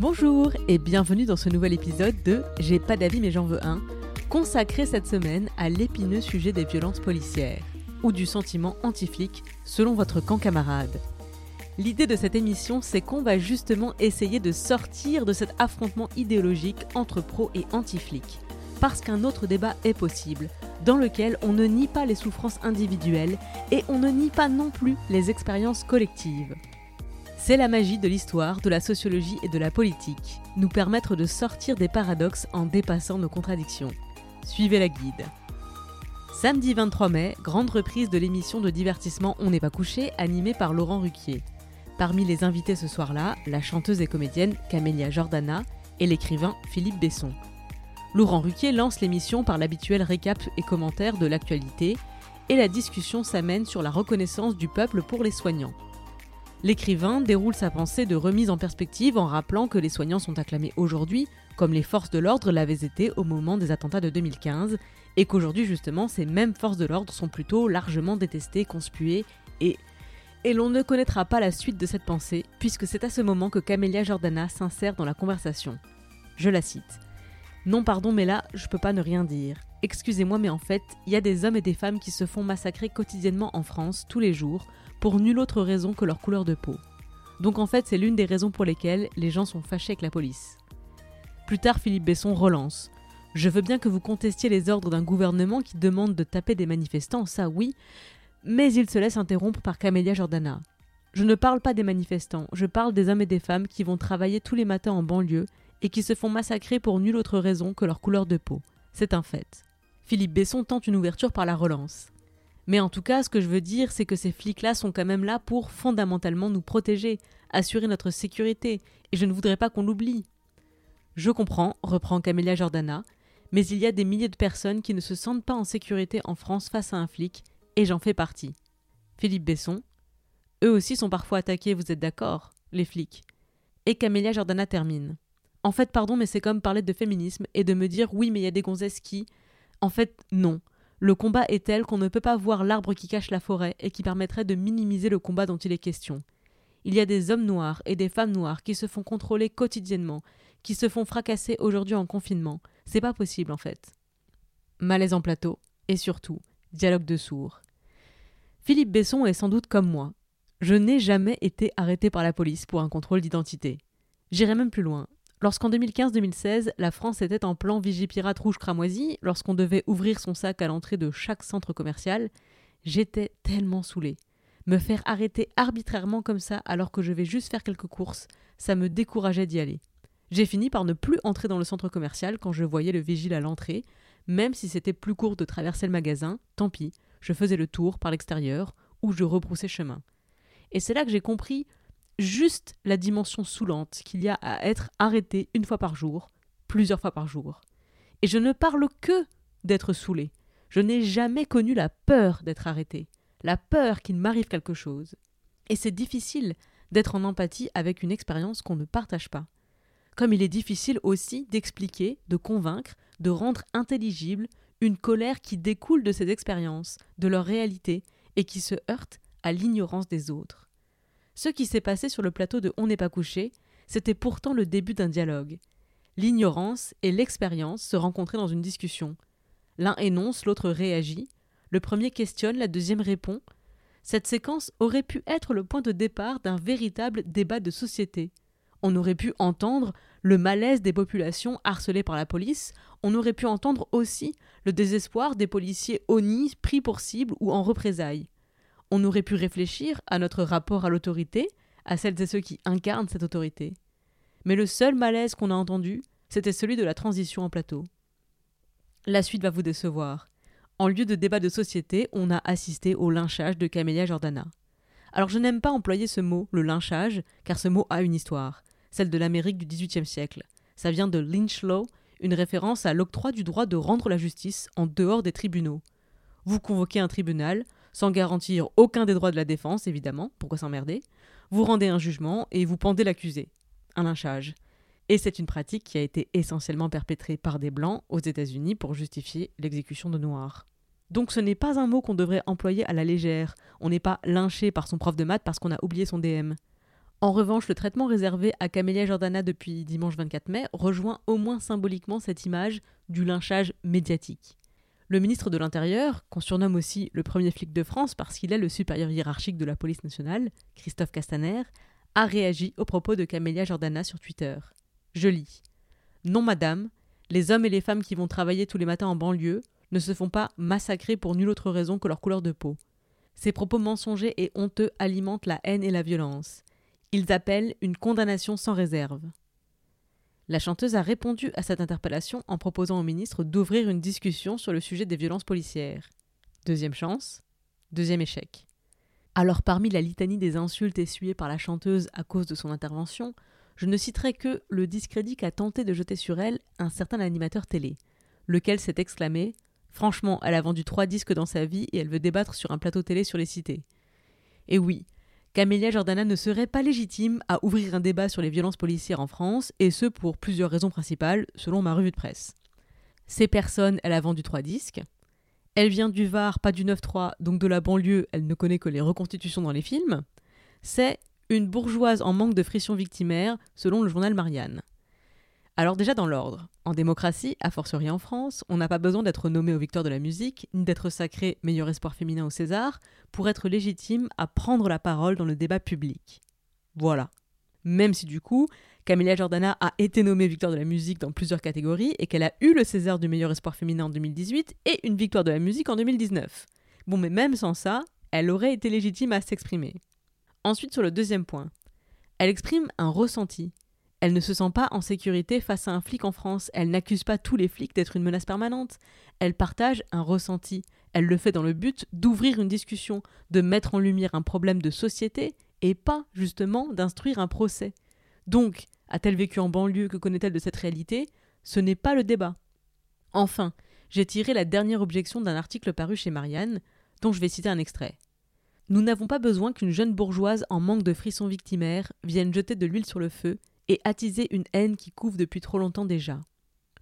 Bonjour et bienvenue dans ce nouvel épisode de J'ai pas d'avis mais j'en veux un, consacré cette semaine à l'épineux sujet des violences policières ou du sentiment anti-flic selon votre camp camarade. L'idée de cette émission, c'est qu'on va justement essayer de sortir de cet affrontement idéologique entre pro et anti-flic. Parce qu'un autre débat est possible, dans lequel on ne nie pas les souffrances individuelles et on ne nie pas non plus les expériences collectives. C'est la magie de l'histoire, de la sociologie et de la politique, nous permettre de sortir des paradoxes en dépassant nos contradictions. Suivez la guide. Samedi 23 mai, grande reprise de l'émission de divertissement On n'est pas couché, animée par Laurent Ruquier. Parmi les invités ce soir-là, la chanteuse et comédienne Camélia Jordana et l'écrivain Philippe Besson. Laurent Ruquier lance l'émission par l'habituel récap et commentaire de l'actualité, et la discussion s'amène sur la reconnaissance du peuple pour les soignants. L'écrivain déroule sa pensée de remise en perspective en rappelant que les soignants sont acclamés aujourd'hui comme les forces de l'ordre l'avaient été au moment des attentats de 2015 et qu'aujourd'hui justement ces mêmes forces de l'ordre sont plutôt largement détestées, conspuées et... Et l'on ne connaîtra pas la suite de cette pensée puisque c'est à ce moment que Camélia Jordana s'insère dans la conversation. Je la cite. Non pardon mais là, je peux pas ne rien dire. Excusez-moi mais en fait, il y a des hommes et des femmes qui se font massacrer quotidiennement en France, tous les jours, pour nulle autre raison que leur couleur de peau. Donc en fait, c'est l'une des raisons pour lesquelles les gens sont fâchés avec la police. Plus tard, Philippe Besson relance. Je veux bien que vous contestiez les ordres d'un gouvernement qui demande de taper des manifestants, ça oui, mais il se laisse interrompre par Camélia Jordana. Je ne parle pas des manifestants, je parle des hommes et des femmes qui vont travailler tous les matins en banlieue et qui se font massacrer pour nulle autre raison que leur couleur de peau. C'est un fait. Philippe Besson tente une ouverture par la relance. Mais en tout cas, ce que je veux dire, c'est que ces flics-là sont quand même là pour fondamentalement nous protéger, assurer notre sécurité, et je ne voudrais pas qu'on l'oublie. Je comprends, reprend Camélia Jordana, mais il y a des milliers de personnes qui ne se sentent pas en sécurité en France face à un flic, et j'en fais partie. Philippe Besson. Eux aussi sont parfois attaqués, vous êtes d'accord, les flics. Et Camélia Jordana termine. En fait, pardon, mais c'est comme parler de féminisme et de me dire oui, mais il y a des gonzesses qui. En fait, non. Le combat est tel qu'on ne peut pas voir l'arbre qui cache la forêt et qui permettrait de minimiser le combat dont il est question. Il y a des hommes noirs et des femmes noires qui se font contrôler quotidiennement, qui se font fracasser aujourd'hui en confinement. C'est pas possible en fait. Malaise en plateau, et surtout, dialogue de sourds. Philippe Besson est sans doute comme moi. Je n'ai jamais été arrêté par la police pour un contrôle d'identité. J'irai même plus loin. Lorsqu'en 2015-2016, la France était en plan Vigipirate rouge cramoisi, lorsqu'on devait ouvrir son sac à l'entrée de chaque centre commercial, j'étais tellement saoulée. Me faire arrêter arbitrairement comme ça alors que je vais juste faire quelques courses, ça me décourageait d'y aller. J'ai fini par ne plus entrer dans le centre commercial quand je voyais le vigile à l'entrée, même si c'était plus court de traverser le magasin, tant pis, je faisais le tour par l'extérieur ou je rebroussais chemin. Et c'est là que j'ai compris juste la dimension saoulante qu'il y a à être arrêté une fois par jour, plusieurs fois par jour. Et je ne parle que d'être saoulé. Je n'ai jamais connu la peur d'être arrêté, la peur qu'il m'arrive quelque chose. Et c'est difficile d'être en empathie avec une expérience qu'on ne partage pas. Comme il est difficile aussi d'expliquer, de convaincre, de rendre intelligible une colère qui découle de ces expériences, de leur réalité, et qui se heurte à l'ignorance des autres. Ce qui s'est passé sur le plateau de On n'est pas couché, c'était pourtant le début d'un dialogue. L'ignorance et l'expérience se rencontraient dans une discussion. L'un énonce, l'autre réagit. Le premier questionne, la deuxième répond. Cette séquence aurait pu être le point de départ d'un véritable débat de société. On aurait pu entendre le malaise des populations harcelées par la police, on aurait pu entendre aussi le désespoir des policiers honnis pris pour cible ou en représailles on aurait pu réfléchir à notre rapport à l'autorité, à celles et ceux qui incarnent cette autorité. Mais le seul malaise qu'on a entendu, c'était celui de la transition en plateau. La suite va vous décevoir. en lieu de débat de société, on a assisté au lynchage de Camélia Jordana. Alors je n'aime pas employer ce mot, le lynchage, car ce mot a une histoire, celle de l'Amérique du XVIIIe siècle. Ça vient de lynch law, une référence à l'octroi du droit de rendre la justice en dehors des tribunaux. Vous convoquez un tribunal, sans garantir aucun des droits de la défense, évidemment, pourquoi s'emmerder, vous rendez un jugement et vous pendez l'accusé. Un lynchage. Et c'est une pratique qui a été essentiellement perpétrée par des Blancs aux États-Unis pour justifier l'exécution de Noirs. Donc ce n'est pas un mot qu'on devrait employer à la légère. On n'est pas lynché par son prof de maths parce qu'on a oublié son DM. En revanche, le traitement réservé à Camélia Jordana depuis dimanche 24 mai rejoint au moins symboliquement cette image du lynchage médiatique. Le ministre de l'Intérieur, qu'on surnomme aussi le premier flic de France parce qu'il est le supérieur hiérarchique de la police nationale, Christophe Castaner, a réagi aux propos de Camélia Jordana sur Twitter. Je lis. Non, madame, les hommes et les femmes qui vont travailler tous les matins en banlieue ne se font pas massacrer pour nulle autre raison que leur couleur de peau. Ces propos mensongers et honteux alimentent la haine et la violence. Ils appellent une condamnation sans réserve. La chanteuse a répondu à cette interpellation en proposant au ministre d'ouvrir une discussion sur le sujet des violences policières. Deuxième chance, deuxième échec. Alors parmi la litanie des insultes essuyées par la chanteuse à cause de son intervention, je ne citerai que le discrédit qu'a tenté de jeter sur elle un certain animateur télé, lequel s'est exclamé Franchement, elle a vendu trois disques dans sa vie et elle veut débattre sur un plateau télé sur les cités. Et oui, Camélia Jordana ne serait pas légitime à ouvrir un débat sur les violences policières en France, et ce pour plusieurs raisons principales, selon ma revue de presse. Ces personnes, elle a vendu trois disques. Elle vient du Var, pas du 9-3, donc de la banlieue, elle ne connaît que les reconstitutions dans les films. C'est une bourgeoise en manque de friction victimaire, selon le journal Marianne. Alors déjà dans l'ordre, en démocratie, a fortiori en France, on n'a pas besoin d'être nommé aux victoires de la musique, ni d'être sacré meilleur espoir féminin au César, pour être légitime à prendre la parole dans le débat public. Voilà. Même si du coup, Camélia Jordana a été nommée victoire de la musique dans plusieurs catégories et qu'elle a eu le César du meilleur espoir féminin en 2018 et une victoire de la musique en 2019. Bon, mais même sans ça, elle aurait été légitime à s'exprimer. Ensuite, sur le deuxième point, elle exprime un ressenti. Elle ne se sent pas en sécurité face à un flic en France. Elle n'accuse pas tous les flics d'être une menace permanente. Elle partage un ressenti. Elle le fait dans le but d'ouvrir une discussion, de mettre en lumière un problème de société et pas, justement, d'instruire un procès. Donc, a-t-elle vécu en banlieue Que connaît-elle de cette réalité? Ce n'est pas le débat. Enfin, j'ai tiré la dernière objection d'un article paru chez Marianne, dont je vais citer un extrait. Nous n'avons pas besoin qu'une jeune bourgeoise en manque de frissons victimaires vienne jeter de l'huile sur le feu et attiser une haine qui couvre depuis trop longtemps déjà.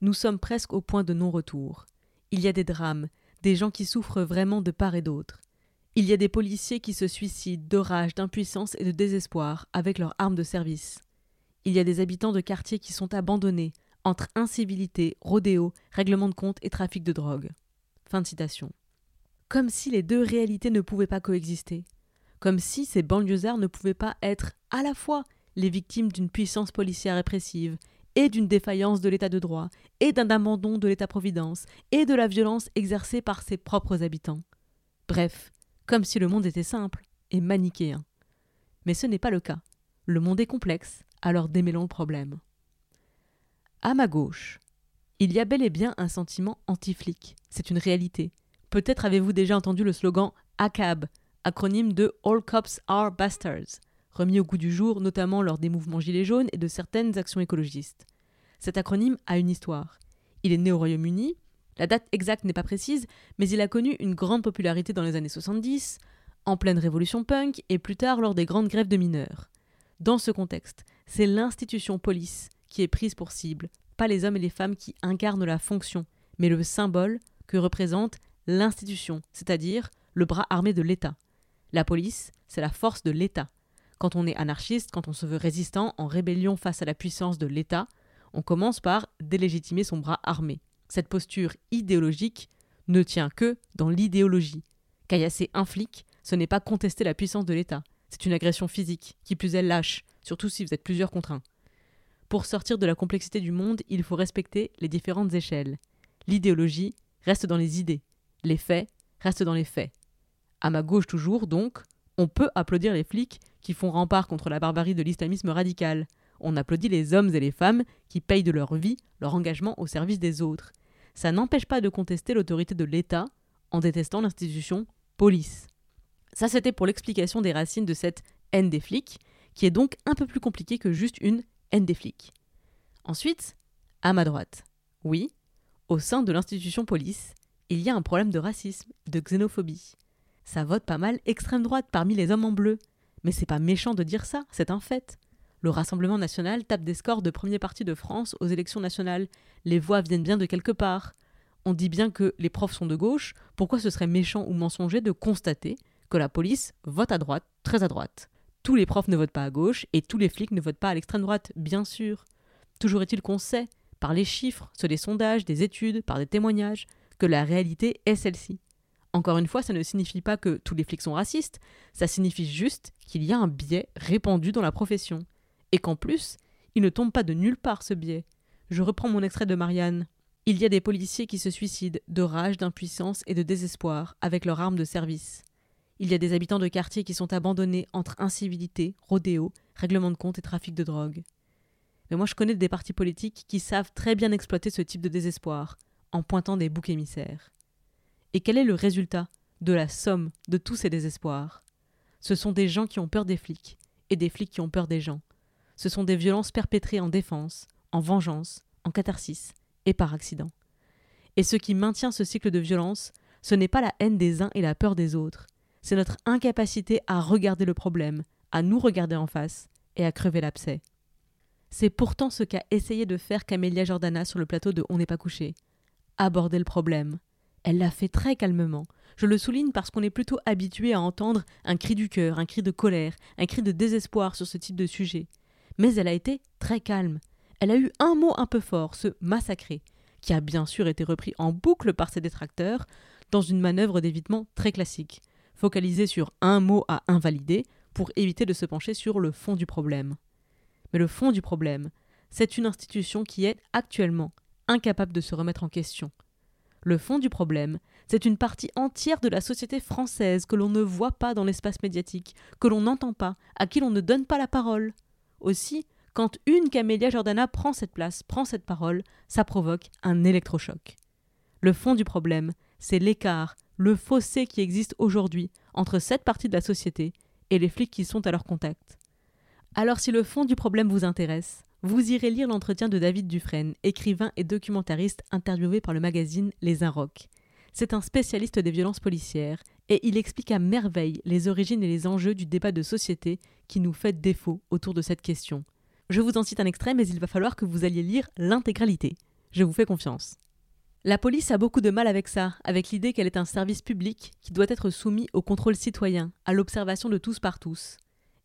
Nous sommes presque au point de non-retour. Il y a des drames, des gens qui souffrent vraiment de part et d'autre. Il y a des policiers qui se suicident de rage, d'impuissance et de désespoir avec leurs armes de service. Il y a des habitants de quartiers qui sont abandonnés entre incivilité, rodéo, règlement de compte et trafic de drogue. Fin de citation comme si les deux réalités ne pouvaient pas coexister, comme si ces banlieusards ne pouvaient pas être à la fois les victimes d'une puissance policière répressive, et d'une défaillance de l'état de droit, et d'un abandon de l'état-providence, et de la violence exercée par ses propres habitants. Bref, comme si le monde était simple et manichéen. Mais ce n'est pas le cas. Le monde est complexe, alors démêlons le problème. À ma gauche, il y a bel et bien un sentiment anti-flic. C'est une réalité. Peut-être avez-vous déjà entendu le slogan ACAB, acronyme de All Cops Are Bastards, remis au goût du jour notamment lors des mouvements Gilets jaunes et de certaines actions écologistes. Cet acronyme a une histoire. Il est né au Royaume-Uni, la date exacte n'est pas précise, mais il a connu une grande popularité dans les années 70, en pleine révolution punk et plus tard lors des grandes grèves de mineurs. Dans ce contexte, c'est l'institution police qui est prise pour cible, pas les hommes et les femmes qui incarnent la fonction, mais le symbole que représente l'institution, c'est-à-dire le bras armé de l'État. La police, c'est la force de l'État. Quand on est anarchiste, quand on se veut résistant, en rébellion face à la puissance de l'État, on commence par délégitimer son bras armé. Cette posture idéologique ne tient que dans l'idéologie. Caillasser un flic, ce n'est pas contester la puissance de l'État, c'est une agression physique, qui plus est lâche, surtout si vous êtes plusieurs contre un. Pour sortir de la complexité du monde, il faut respecter les différentes échelles. L'idéologie reste dans les idées, les faits restent dans les faits. À ma gauche toujours, donc, on peut applaudir les flics qui font rempart contre la barbarie de l'islamisme radical. On applaudit les hommes et les femmes qui payent de leur vie leur engagement au service des autres. Ça n'empêche pas de contester l'autorité de l'État en détestant l'institution police. Ça, c'était pour l'explication des racines de cette haine des flics, qui est donc un peu plus compliquée que juste une haine des flics. Ensuite, à ma droite, oui, au sein de l'institution police, il y a un problème de racisme, de xénophobie. Ça vote pas mal extrême droite parmi les hommes en bleu. Mais c'est pas méchant de dire ça, c'est un fait. Le Rassemblement national tape des scores de premier parti de France aux élections nationales. Les voix viennent bien de quelque part. On dit bien que les profs sont de gauche, pourquoi ce serait méchant ou mensonger de constater que la police vote à droite, très à droite? Tous les profs ne votent pas à gauche et tous les flics ne votent pas à l'extrême droite, bien sûr. Toujours est-il qu'on sait, par les chiffres, ceux des sondages, des études, par des témoignages, que la réalité est celle-ci. Encore une fois, ça ne signifie pas que tous les flics sont racistes, ça signifie juste qu'il y a un biais répandu dans la profession. Et qu'en plus, il ne tombe pas de nulle part ce biais. Je reprends mon extrait de Marianne. Il y a des policiers qui se suicident de rage, d'impuissance et de désespoir avec leurs armes de service. Il y a des habitants de quartier qui sont abandonnés entre incivilité, rodéo, règlement de compte et trafic de drogue. Mais moi je connais des partis politiques qui savent très bien exploiter ce type de désespoir, en pointant des boucs émissaires. Et quel est le résultat de la somme de tous ces désespoirs? Ce sont des gens qui ont peur des flics, et des flics qui ont peur des gens. Ce sont des violences perpétrées en défense, en vengeance, en catharsis, et par accident. Et ce qui maintient ce cycle de violence, ce n'est pas la haine des uns et la peur des autres, c'est notre incapacité à regarder le problème, à nous regarder en face, et à crever l'abcès. C'est pourtant ce qu'a essayé de faire Camélia Jordana sur le plateau de On n'est pas couché. Aborder le problème. Elle l'a fait très calmement. Je le souligne parce qu'on est plutôt habitué à entendre un cri du cœur, un cri de colère, un cri de désespoir sur ce type de sujet. Mais elle a été très calme. Elle a eu un mot un peu fort, ce massacré, qui a bien sûr été repris en boucle par ses détracteurs, dans une manœuvre d'évitement très classique, focalisée sur un mot à invalider pour éviter de se pencher sur le fond du problème. Mais le fond du problème, c'est une institution qui est actuellement incapable de se remettre en question. Le fond du problème, c'est une partie entière de la société française que l'on ne voit pas dans l'espace médiatique, que l'on n'entend pas, à qui l'on ne donne pas la parole. Aussi, quand une Camélia Jordana prend cette place, prend cette parole, ça provoque un électrochoc. Le fond du problème, c'est l'écart, le fossé qui existe aujourd'hui entre cette partie de la société et les flics qui sont à leur contact. Alors si le fond du problème vous intéresse, vous irez lire l'entretien de David Dufresne, écrivain et documentariste interviewé par le magazine Les Inrocks. C'est un spécialiste des violences policières et il explique à merveille les origines et les enjeux du débat de société qui nous fait défaut autour de cette question. Je vous en cite un extrait, mais il va falloir que vous alliez lire l'intégralité. Je vous fais confiance. La police a beaucoup de mal avec ça, avec l'idée qu'elle est un service public qui doit être soumis au contrôle citoyen, à l'observation de tous par tous.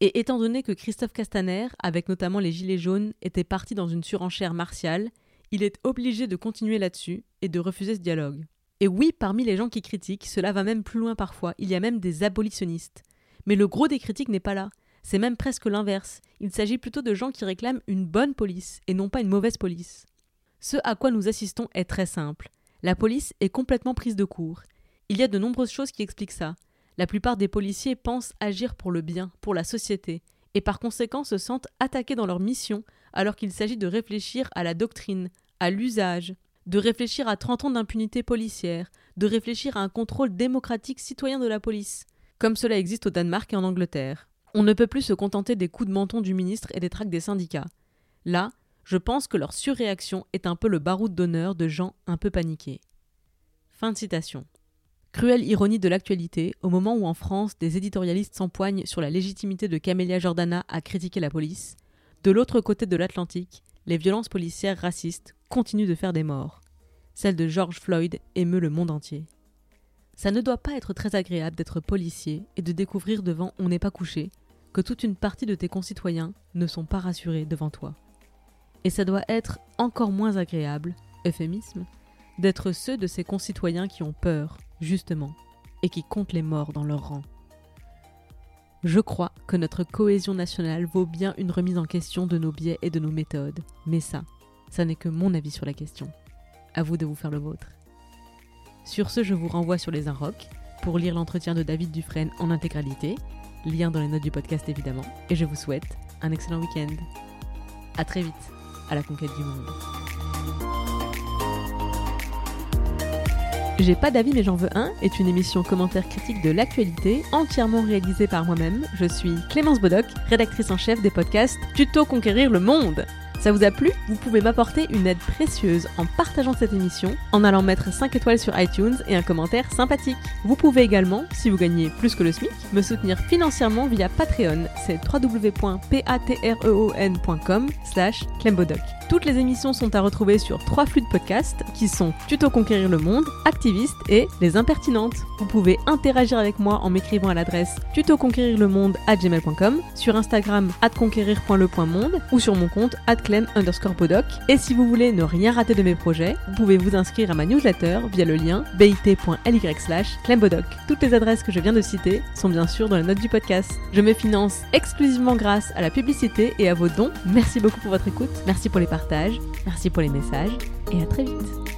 Et étant donné que Christophe Castaner, avec notamment les Gilets jaunes, était parti dans une surenchère martiale, il est obligé de continuer là-dessus et de refuser ce dialogue. Et oui, parmi les gens qui critiquent, cela va même plus loin parfois, il y a même des abolitionnistes. Mais le gros des critiques n'est pas là, c'est même presque l'inverse, il s'agit plutôt de gens qui réclament une bonne police et non pas une mauvaise police. Ce à quoi nous assistons est très simple. La police est complètement prise de court. Il y a de nombreuses choses qui expliquent ça, la plupart des policiers pensent agir pour le bien, pour la société, et par conséquent se sentent attaqués dans leur mission alors qu'il s'agit de réfléchir à la doctrine, à l'usage, de réfléchir à 30 ans d'impunité policière, de réfléchir à un contrôle démocratique citoyen de la police, comme cela existe au Danemark et en Angleterre. On ne peut plus se contenter des coups de menton du ministre et des tracts des syndicats. Là, je pense que leur surréaction est un peu le baroud d'honneur de gens un peu paniqués. Fin de citation. Cruelle ironie de l'actualité, au moment où en France des éditorialistes s'empoignent sur la légitimité de Camélia Jordana à critiquer la police, de l'autre côté de l'Atlantique, les violences policières racistes continuent de faire des morts. Celle de George Floyd émeut le monde entier. Ça ne doit pas être très agréable d'être policier et de découvrir devant On n'est pas couché que toute une partie de tes concitoyens ne sont pas rassurés devant toi. Et ça doit être encore moins agréable, euphémisme, d'être ceux de ces concitoyens qui ont peur, justement, et qui comptent les morts dans leur rang. Je crois que notre cohésion nationale vaut bien une remise en question de nos biais et de nos méthodes, mais ça, ça n'est que mon avis sur la question. À vous de vous faire le vôtre. Sur ce, je vous renvoie sur les Inrocks pour lire l'entretien de David Dufresne en intégralité, lien dans les notes du podcast évidemment, et je vous souhaite un excellent week-end. A très vite à la conquête du monde. J'ai pas d'avis mais j'en veux un est une émission commentaire critique de l'actualité entièrement réalisée par moi-même. Je suis Clémence Bodoc, rédactrice en chef des podcasts Tuto Conquérir le Monde. Ça vous a plu? Vous pouvez m'apporter une aide précieuse en partageant cette émission, en allant mettre 5 étoiles sur iTunes et un commentaire sympathique. Vous pouvez également, si vous gagnez plus que le SMIC, me soutenir financièrement via Patreon. C'est www.patreon.com slash clembodoc. Toutes les émissions sont à retrouver sur trois flux de podcasts qui sont Tuto Conquérir le Monde, Activiste et Les Impertinentes. Vous pouvez interagir avec moi en m'écrivant à l'adresse tutoconquérirlemonde à gmail.com, sur Instagram conquérir.le.monde ou sur mon compte clem underscore bodoc. Et si vous voulez ne rien rater de mes projets, vous pouvez vous inscrire à ma newsletter via le lien bit.ly slash clembodoc. Toutes les adresses que je viens de citer sont bien sûr dans les notes du podcast. Je me finance exclusivement grâce à la publicité et à vos dons. Merci beaucoup pour votre écoute. Merci pour les partages. Merci pour les messages. Et à très vite.